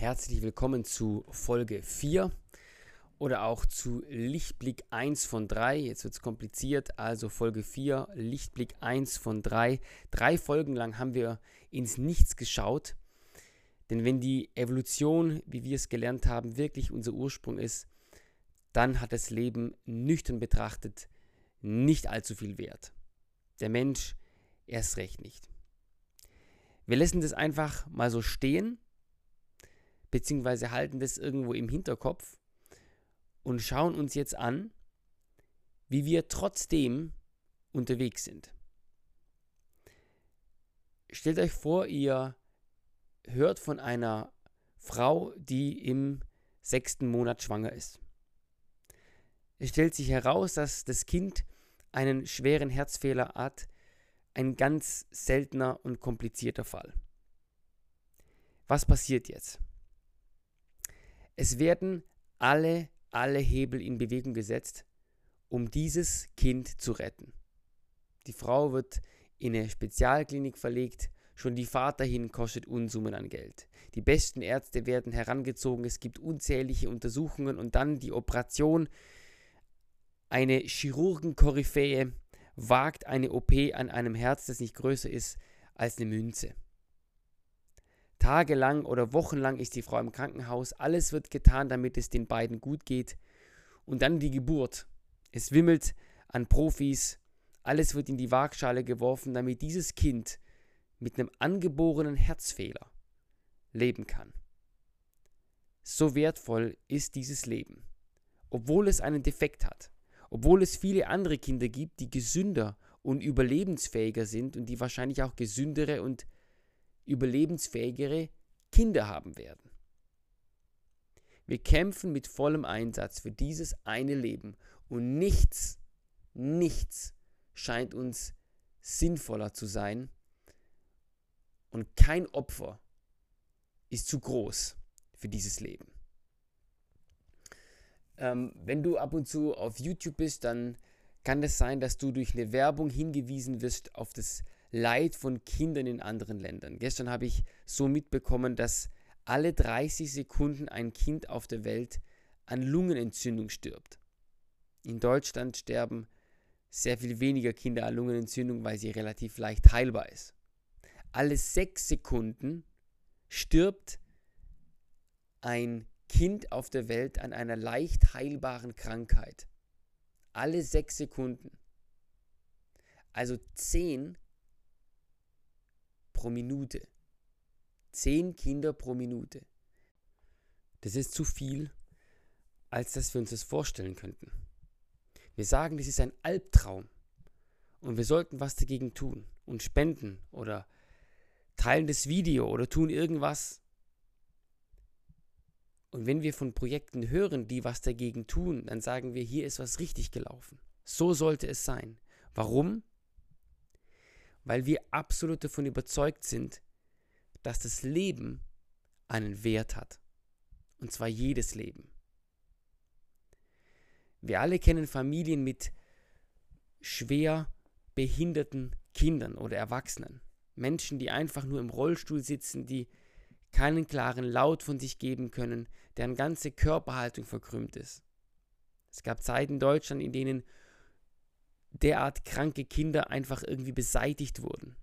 Herzlich willkommen zu Folge 4 oder auch zu Lichtblick 1 von 3. Jetzt wird es kompliziert, also Folge 4, Lichtblick 1 von 3. Drei Folgen lang haben wir ins Nichts geschaut. Denn wenn die Evolution, wie wir es gelernt haben, wirklich unser Ursprung ist, dann hat das Leben nüchtern betrachtet nicht allzu viel Wert. Der Mensch erst recht nicht. Wir lassen das einfach mal so stehen, beziehungsweise halten das irgendwo im Hinterkopf und schauen uns jetzt an, wie wir trotzdem unterwegs sind. Stellt euch vor, ihr hört von einer Frau, die im sechsten Monat schwanger ist. Es stellt sich heraus, dass das Kind einen schweren Herzfehler hat, ein ganz seltener und komplizierter Fall. Was passiert jetzt? Es werden alle, alle Hebel in Bewegung gesetzt, um dieses Kind zu retten. Die Frau wird in eine Spezialklinik verlegt, schon die Fahrt dahin kostet Unsummen an Geld. Die besten Ärzte werden herangezogen, es gibt unzählige Untersuchungen und dann die Operation. Eine Chirurgenkoryphäe wagt eine OP an einem Herz, das nicht größer ist als eine Münze. Tagelang oder wochenlang ist die Frau im Krankenhaus, alles wird getan, damit es den beiden gut geht. Und dann die Geburt. Es wimmelt an Profis, alles wird in die Waagschale geworfen, damit dieses Kind mit einem angeborenen Herzfehler leben kann. So wertvoll ist dieses Leben, obwohl es einen Defekt hat. Obwohl es viele andere Kinder gibt, die gesünder und überlebensfähiger sind und die wahrscheinlich auch gesündere und überlebensfähigere Kinder haben werden. Wir kämpfen mit vollem Einsatz für dieses eine Leben und nichts, nichts scheint uns sinnvoller zu sein und kein Opfer ist zu groß für dieses Leben. Ähm, wenn du ab und zu auf YouTube bist, dann kann es sein, dass du durch eine Werbung hingewiesen wirst auf das Leid von Kindern in anderen Ländern. Gestern habe ich so mitbekommen, dass alle 30 Sekunden ein Kind auf der Welt an Lungenentzündung stirbt. In Deutschland sterben sehr viel weniger Kinder an Lungenentzündung, weil sie relativ leicht heilbar ist. Alle sechs Sekunden stirbt ein Kind auf der Welt an einer leicht heilbaren Krankheit. Alle sechs Sekunden. Also zehn pro Minute. Zehn Kinder pro Minute. Das ist zu viel, als dass wir uns das vorstellen könnten. Wir sagen, das ist ein Albtraum und wir sollten was dagegen tun und spenden oder teilen das Video oder tun irgendwas, und wenn wir von Projekten hören, die was dagegen tun, dann sagen wir, hier ist was richtig gelaufen. So sollte es sein. Warum? Weil wir absolut davon überzeugt sind, dass das Leben einen Wert hat. Und zwar jedes Leben. Wir alle kennen Familien mit schwer behinderten Kindern oder Erwachsenen. Menschen, die einfach nur im Rollstuhl sitzen, die keinen klaren Laut von sich geben können, deren ganze Körperhaltung verkrümmt ist. Es gab Zeiten in Deutschland, in denen derart kranke Kinder einfach irgendwie beseitigt wurden.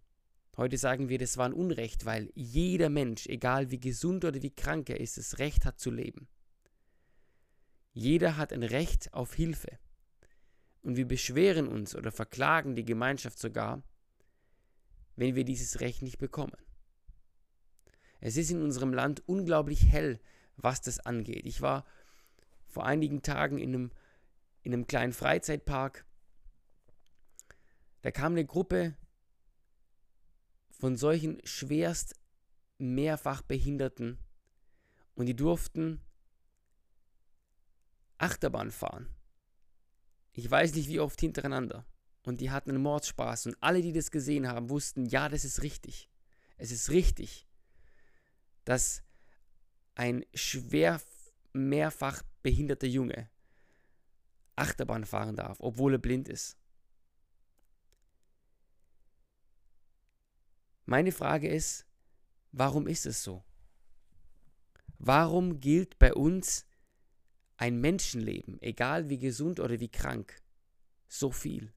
Heute sagen wir, das war ein Unrecht, weil jeder Mensch, egal wie gesund oder wie krank er ist, das Recht hat zu leben. Jeder hat ein Recht auf Hilfe. Und wir beschweren uns oder verklagen die Gemeinschaft sogar, wenn wir dieses Recht nicht bekommen. Es ist in unserem Land unglaublich hell, was das angeht. Ich war vor einigen Tagen in einem, in einem kleinen Freizeitpark. Da kam eine Gruppe von solchen schwerst mehrfach Behinderten und die durften Achterbahn fahren. Ich weiß nicht wie oft hintereinander. Und die hatten einen Mordspaß. Und alle, die das gesehen haben, wussten, ja, das ist richtig. Es ist richtig dass ein schwer mehrfach behinderter Junge Achterbahn fahren darf, obwohl er blind ist. Meine Frage ist, warum ist es so? Warum gilt bei uns ein Menschenleben, egal wie gesund oder wie krank, so viel?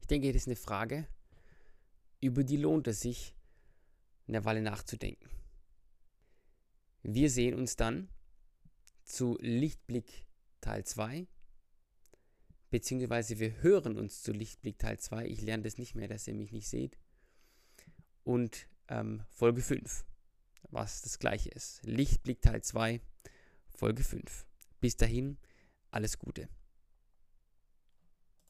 Ich denke, das ist eine Frage, über die lohnt es sich, eine Weile nachzudenken. Wir sehen uns dann zu Lichtblick Teil 2, beziehungsweise wir hören uns zu Lichtblick Teil 2. Ich lerne das nicht mehr, dass ihr mich nicht seht. Und ähm, Folge 5, was das gleiche ist. Lichtblick Teil 2, Folge 5. Bis dahin, alles Gute.